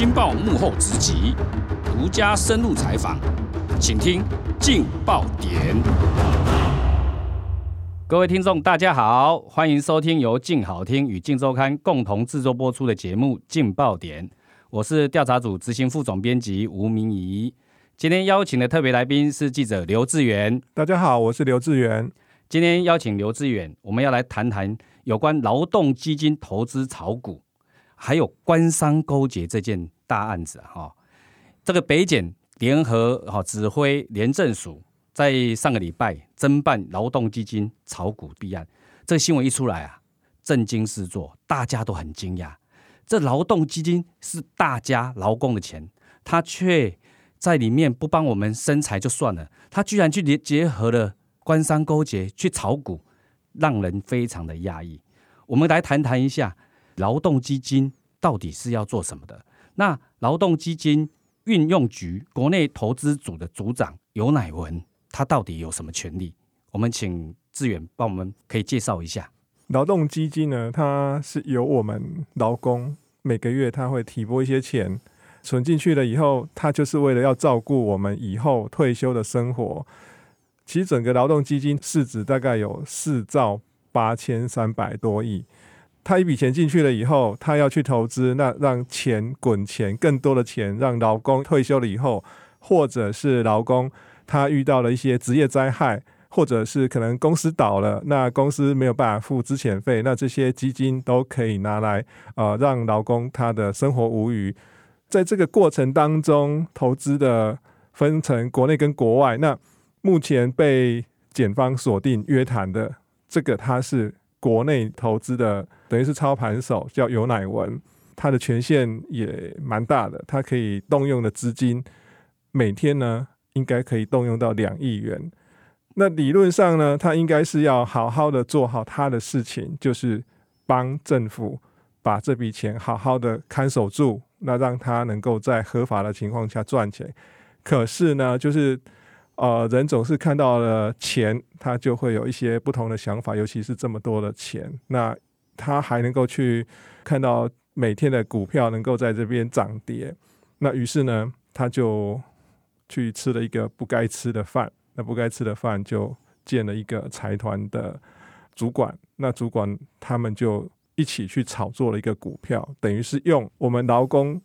镜报幕后直击，独家深入采访，请听劲爆点。各位听众，大家好，欢迎收听由劲好听与劲周刊共同制作播出的节目《劲爆点》，我是调查组执行副总编辑吴明仪。今天邀请的特别来宾是记者刘志远。大家好，我是刘志远。今天邀请刘志远，我们要来谈谈有关劳动基金投资炒股，还有官商勾结这件大案子哈。这个北检联合哈指挥廉政署在上个礼拜侦办劳动基金炒股弊案，这新闻一出来啊，震惊四座，大家都很惊讶。这劳动基金是大家劳工的钱，他却在里面不帮我们生财就算了，他居然去结结合了官商勾结去炒股，让人非常的压抑。我们来谈谈一下劳动基金到底是要做什么的。那劳动基金运用局国内投资组的组长尤乃文，他到底有什么权利？我们请志远帮我们可以介绍一下。劳动基金呢，它是由我们劳工每个月他会提拨一些钱。存进去了以后，它就是为了要照顾我们以后退休的生活。其实整个劳动基金市值大概有四兆八千三百多亿。他一笔钱进去了以后，他要去投资，那让钱滚钱，更多的钱让劳工退休了以后，或者是劳工他遇到了一些职业灾害，或者是可能公司倒了，那公司没有办法付资遣费，那这些基金都可以拿来呃让劳工他的生活无虞。在这个过程当中，投资的分成国内跟国外。那目前被检方锁定约谈的这个，他是国内投资的，等于是操盘手，叫尤乃文，他的权限也蛮大的，他可以动用的资金每天呢，应该可以动用到两亿元。那理论上呢，他应该是要好好的做好他的事情，就是帮政府把这笔钱好好的看守住。那让他能够在合法的情况下赚钱，可是呢，就是呃，人总是看到了钱，他就会有一些不同的想法，尤其是这么多的钱，那他还能够去看到每天的股票能够在这边涨跌，那于是呢，他就去吃了一个不该吃的饭，那不该吃的饭就见了一个财团的主管，那主管他们就。一起去炒作了一个股票，等于是用我们劳工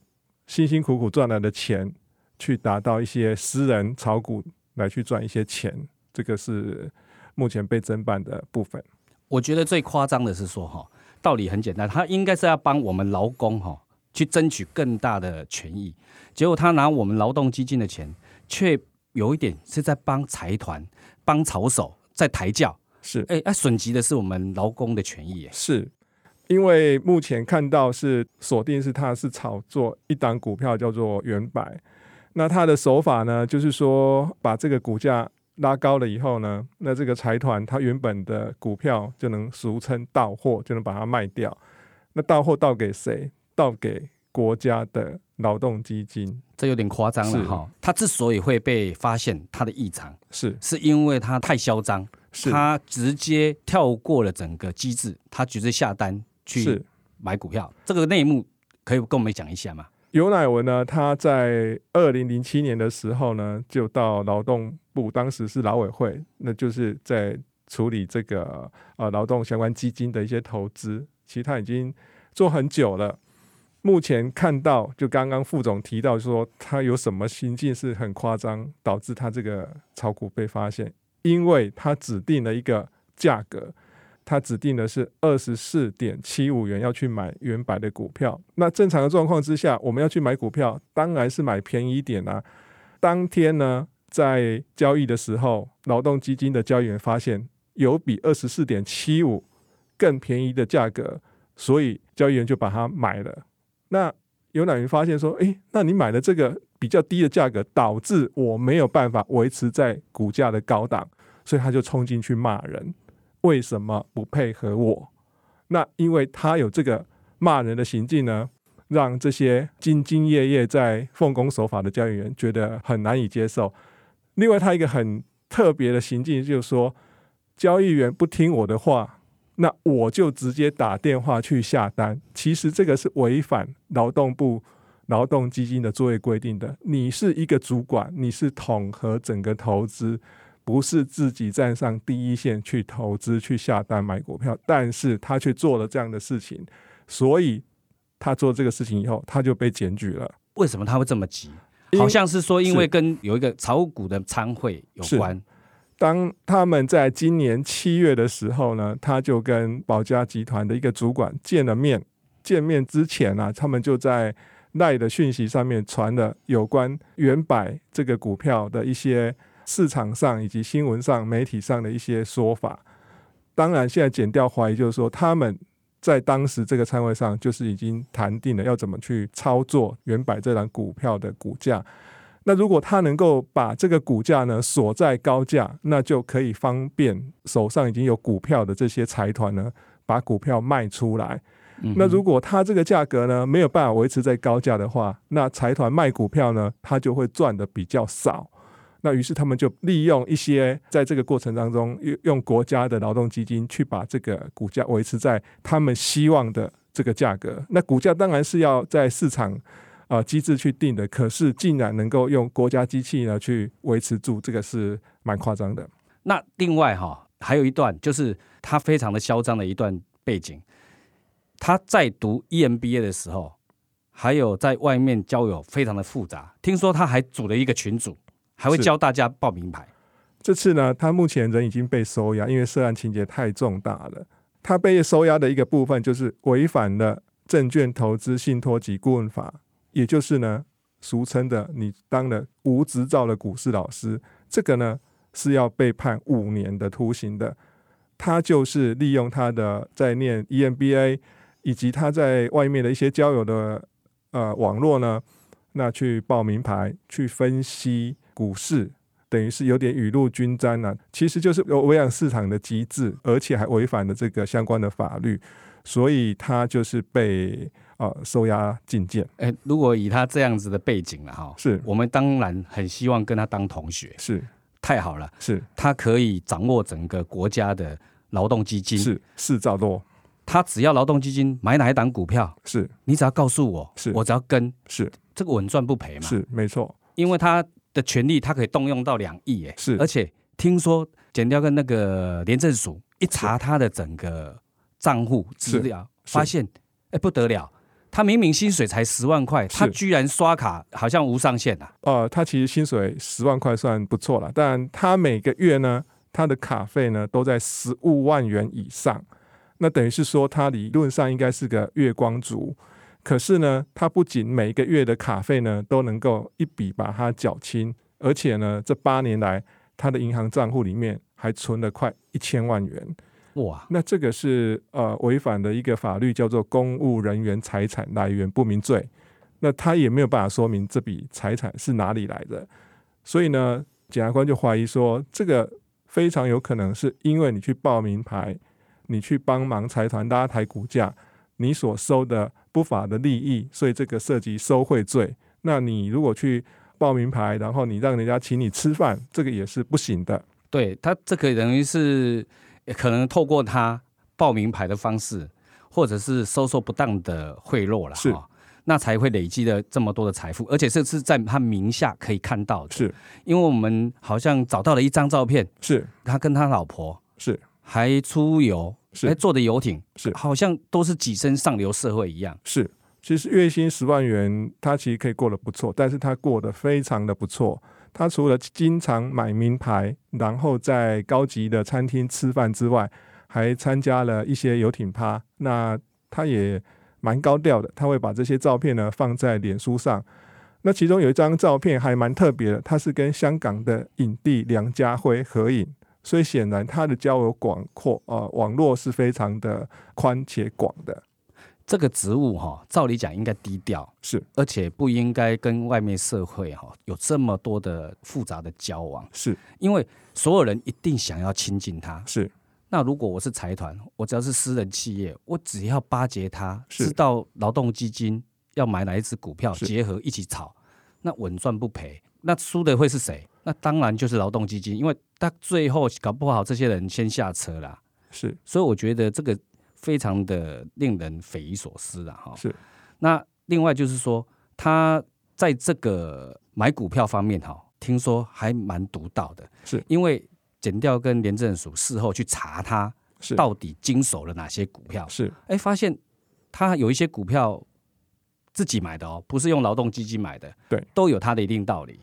辛辛苦苦赚来的钱，去达到一些私人炒股来去赚一些钱。这个是目前被侦办的部分。我觉得最夸张的是说，哈，道理很简单，他应该是要帮我们劳工哈去争取更大的权益，结果他拿我们劳动基金的钱，却有一点是在帮财团、帮炒手在抬轿。是，哎，哎，损及的是我们劳工的权益，是。因为目前看到是锁定是他是炒作一档股票叫做远百，那他的手法呢，就是说把这个股价拉高了以后呢，那这个财团他原本的股票就能俗称到货，就能把它卖掉。那到货到给谁？到给国家的劳动基金，这有点夸张了哈。他之所以会被发现他的异常，是是因为他太嚣张，他直接跳过了整个机制，他直接下单。去买股票，这个内幕可以跟我们讲一下吗？尤乃文呢，他在二零零七年的时候呢，就到劳动部，当时是劳委会，那就是在处理这个呃劳动相关基金的一些投资。其实他已经做很久了。目前看到，就刚刚副总提到说，他有什么行径是很夸张，导致他这个炒股被发现，因为他指定了一个价格。他指定的是二十四点七五元要去买原百的股票。那正常的状况之下，我们要去买股票，当然是买便宜一点啊。当天呢，在交易的时候，劳动基金的交易员发现有比二十四点七五更便宜的价格，所以交易员就把它买了。那有哪人发现说，诶，那你买的这个比较低的价格，导致我没有办法维持在股价的高档，所以他就冲进去骂人。为什么不配合我？那因为他有这个骂人的行径呢，让这些兢兢业业在奉公守法的交易员觉得很难以接受。另外，他一个很特别的行径就是说，交易员不听我的话，那我就直接打电话去下单。其实这个是违反劳动部劳动基金的作业规定的，你是一个主管，你是统合整个投资，不是自己站上第一线去投资、去下单买股票，但是他却做了这样的事情，所以他做这个事情以后，他就被检举了。为什么他会这么急？好像是说，因为跟有一个炒股的参会有关。当他们在今年七月的时候呢，他就跟宝家集团的一个主管见了面。见面之前呢、啊，他们就在赖的讯息上面传了有关原百这个股票的一些市场上以及新闻上、媒体上的一些说法。当然，现在减掉怀疑就是说他们。在当时这个参会上，就是已经谈定了要怎么去操作原百这档股票的股价。那如果他能够把这个股价呢锁在高价，那就可以方便手上已经有股票的这些财团呢把股票卖出来。那如果他这个价格呢没有办法维持在高价的话，那财团卖股票呢，他就会赚的比较少。那于是他们就利用一些在这个过程当中，用用国家的劳动基金去把这个股价维持在他们希望的这个价格。那股价当然是要在市场啊、机制去定的，可是竟然能够用国家机器呢去维持住，这个是蛮夸张的。那另外哈，还有一段就是他非常的嚣张的一段背景。他在读 EMBA 的时候，还有在外面交友非常的复杂。听说他还组了一个群组。还会教大家报名牌。这次呢，他目前人已经被收押，因为涉案情节太重大了。他被收押的一个部分就是违反了证券投资信托及顾问法，也就是呢，俗称的你当了无执照的股市老师，这个呢是要被判五年的徒刑的。他就是利用他的在念 EMBA 以及他在外面的一些交友的呃网络呢，那去报名牌，去分析。股市等于是有点雨露均沾呢、啊，其实就是有违反市场的机制，而且还违反了这个相关的法律，所以他就是被呃收押禁见。哎，如果以他这样子的背景了哈，是。我们当然很希望跟他当同学，是。太好了，是。他可以掌握整个国家的劳动基金，是是兆多，他只要劳动基金买哪一档股票，是。你只要告诉我，是。我只要跟，是。这个稳赚不赔嘛，是没错，因为他。的权利，他可以动用到两亿，哎，是，而且听说减掉跟那个廉政署一查他的整个账户资料，发现，哎，不得了，他明明薪水才十万块，他居然刷卡好像无上限啊。呃，他其实薪水十万块算不错了，但他每个月呢，他的卡费呢都在十五万元以上，那等于是说他理论上应该是个月光族。可是呢，他不仅每个月的卡费呢都能够一笔把它缴清，而且呢，这八年来他的银行账户里面还存了快一千万元。哇！那这个是呃违反的一个法律，叫做公务人员财产来源不明罪。那他也没有办法说明这笔财产是哪里来的，所以呢，检察官就怀疑说，这个非常有可能是因为你去报名牌，你去帮忙财团拉抬股价，你所收的。不法的利益，所以这个涉及收贿罪。那你如果去报名牌，然后你让人家请你吃饭，这个也是不行的。对，他这个等于是可能透过他报名牌的方式，或者是收受不当的贿赂了，是，那才会累积了这么多的财富，而且这是在他名下可以看到的。是，因为我们好像找到了一张照片，是他跟他老婆是还出游。是还坐的游艇，是好像都是跻身上流社会一样。是，其实月薪十万元，他其实可以过得不错，但是他过得非常的不错。他除了经常买名牌，然后在高级的餐厅吃饭之外，还参加了一些游艇趴。那他也蛮高调的，他会把这些照片呢放在脸书上。那其中有一张照片还蛮特别的，他是跟香港的影帝梁家辉合影。所以显然他的交友广阔啊，网络是非常的宽且广的。这个职务哈，照理讲应该低调，是，而且不应该跟外面社会哈有这么多的复杂的交往，是因为所有人一定想要亲近他。是，那如果我是财团，我只要是私人企业，我只要巴结他，知道劳动基金要买哪一支股票，结合一起炒，那稳赚不赔。那输的会是谁？那当然就是劳动基金，因为他最后搞不好这些人先下车啦。是，所以我觉得这个非常的令人匪夷所思了哈。是，那另外就是说，他在这个买股票方面哈，听说还蛮独到的，是。因为减掉跟廉政署事后去查他到底经手了哪些股票，是。哎发现他有一些股票自己买的哦，不是用劳动基金买的，对，都有他的一定道理。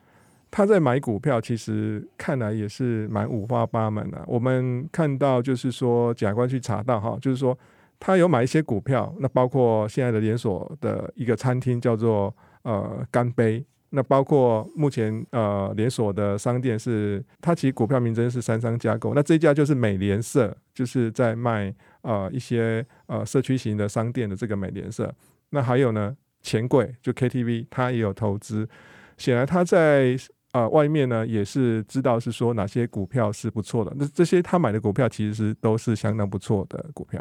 他在买股票，其实看来也是蛮五花八门的。我们看到就是说，假官去查到哈，就是说他有买一些股票，那包括现在的连锁的一个餐厅叫做呃干杯，那包括目前呃连锁的商店是，它其实股票名称是三商架构，那这家就是美联社，就是在卖呃一些呃社区型的商店的这个美联社。那还有呢，钱柜就 KTV，他也有投资，显然他在。啊、呃，外面呢也是知道是说哪些股票是不错的，那这些他买的股票其实都是相当不错的股票。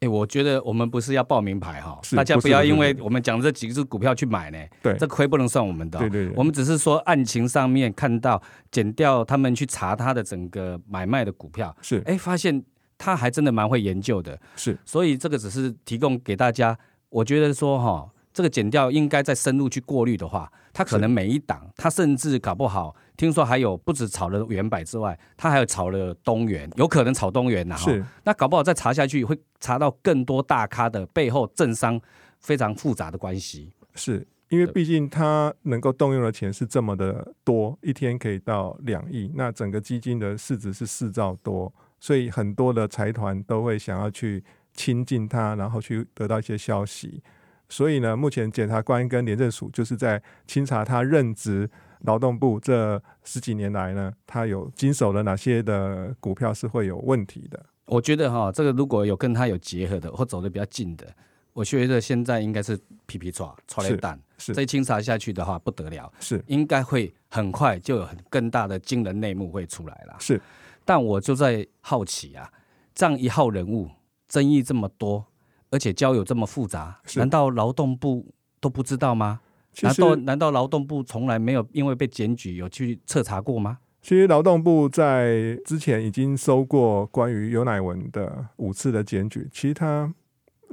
哎、欸，我觉得我们不是要报名牌哈，大家不要因为我们讲这几只股票去买呢，对，这亏不能算我们的。对对对，我们只是说案情上面看到减掉他们去查他的整个买卖的股票，是哎、欸，发现他还真的蛮会研究的，是，所以这个只是提供给大家，我觉得说哈。这个减掉应该再深入去过滤的话，他可能每一档，他甚至搞不好，听说还有不止炒了原百之外，他还有炒了东元，有可能炒东元呐。是，那搞不好再查下去，会查到更多大咖的背后政商非常复杂的关系。是因为毕竟他能够动用的钱是这么的多，一天可以到两亿，那整个基金的市值是四兆多，所以很多的财团都会想要去亲近他，然后去得到一些消息。所以呢，目前检察官跟廉政署就是在清查他任职劳动部这十几年来呢，他有经手了哪些的股票是会有问题的。我觉得哈，这个如果有跟他有结合的或走得比较近的，我觉得现在应该是皮皮抓抓雷弹，是再清查下去的话不得了，是应该会很快就有很更大的惊人内幕会出来了。是，但我就在好奇啊，这样一号人物争议这么多。而且交友这么复杂，难道劳动部都不知道吗？难道难道劳动部从来没有因为被检举有去彻查过吗？其实劳动部在之前已经收过关于尤乃文的五次的检举，其实他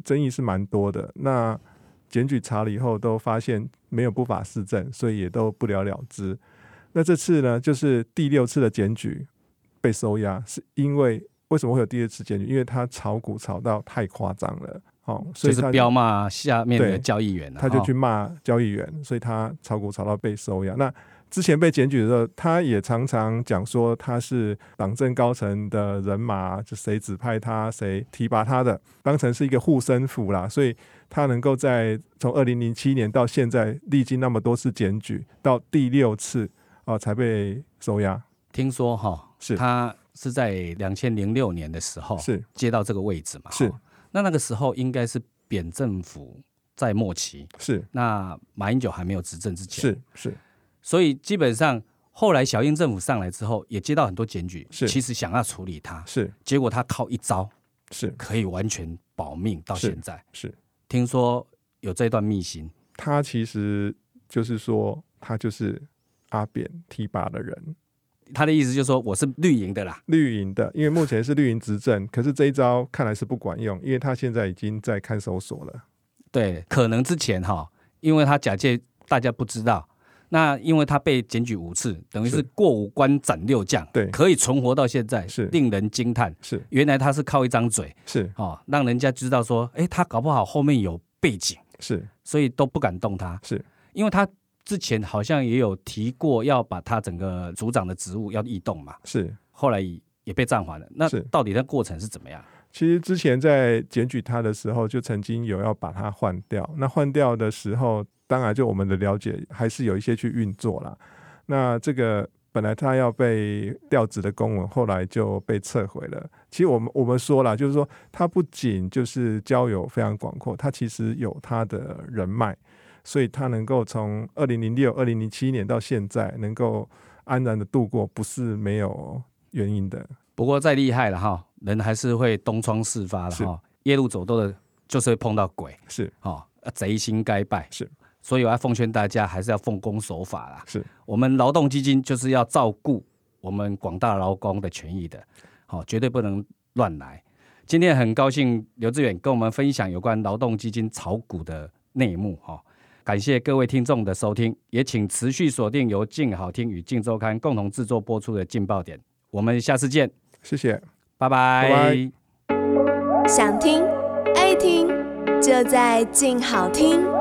争议是蛮多的。那检举查了以后，都发现没有不法事证，所以也都不了了之。那这次呢，就是第六次的检举被收押，是因为。为什么会有第二次检举？因为他炒股炒到太夸张了，哦，所以他就是彪骂下面的交易员，他就去骂交易员，所以他炒股炒到被收押。那之前被检举的时候，他也常常讲说他是党政高层的人马，就谁指派他，谁提拔他的，当成是一个护身符啦。所以他能够在从二零零七年到现在历经那么多次检举，到第六次啊、呃、才被收押。听说哈，是他。是在两千零六年的时候是。接到这个位置嘛？是，那那个时候应该是扁政府在末期，是。那马英九还没有执政之前，是是，所以基本上后来小英政府上来之后，也接到很多检举，是。其实想要处理他，是。结果他靠一招是。可以完全保命到现在，是，是听说有这段秘辛，他其实就是说他就是阿扁提拔的人。他的意思就是说，我是绿营的啦，绿营的，因为目前是绿营执政，可是这一招看来是不管用，因为他现在已经在看守所了。对，可能之前哈，因为他假借大家不知道，那因为他被检举五次，等于是过五关斩六将，对，可以存活到现在，是。令人惊叹。是，原来他是靠一张嘴，是。哦，让人家知道说，哎，他搞不好后面有背景，是，所以都不敢动他，是。因为他。之前好像也有提过要把他整个组长的职务要异动嘛，是，后来也被暂缓了。那到底那过程是怎么样？其实之前在检举他的时候，就曾经有要把他换掉。那换掉的时候，当然就我们的了解，还是有一些去运作了。那这个本来他要被调职的公文，后来就被撤回了。其实我们我们说了，就是说他不仅就是交友非常广阔，他其实有他的人脉。所以他能够从二零零六、二零零七年到现在能够安然的度过，不是没有原因的。不过再厉害了哈，人还是会东窗事发了哈。夜路走多的，就是会碰到鬼。是哈，贼心该败。是，所以我要奉劝大家，还是要奉公守法啦。是，我们劳动基金就是要照顾我们广大劳工的权益的，好，绝对不能乱来。今天很高兴刘志远跟我们分享有关劳动基金炒股的内幕哈。感谢各位听众的收听，也请持续锁定由静好听与静周刊共同制作播出的《劲爆点》，我们下次见，谢谢，拜拜。拜拜。想听爱听，就在静好听。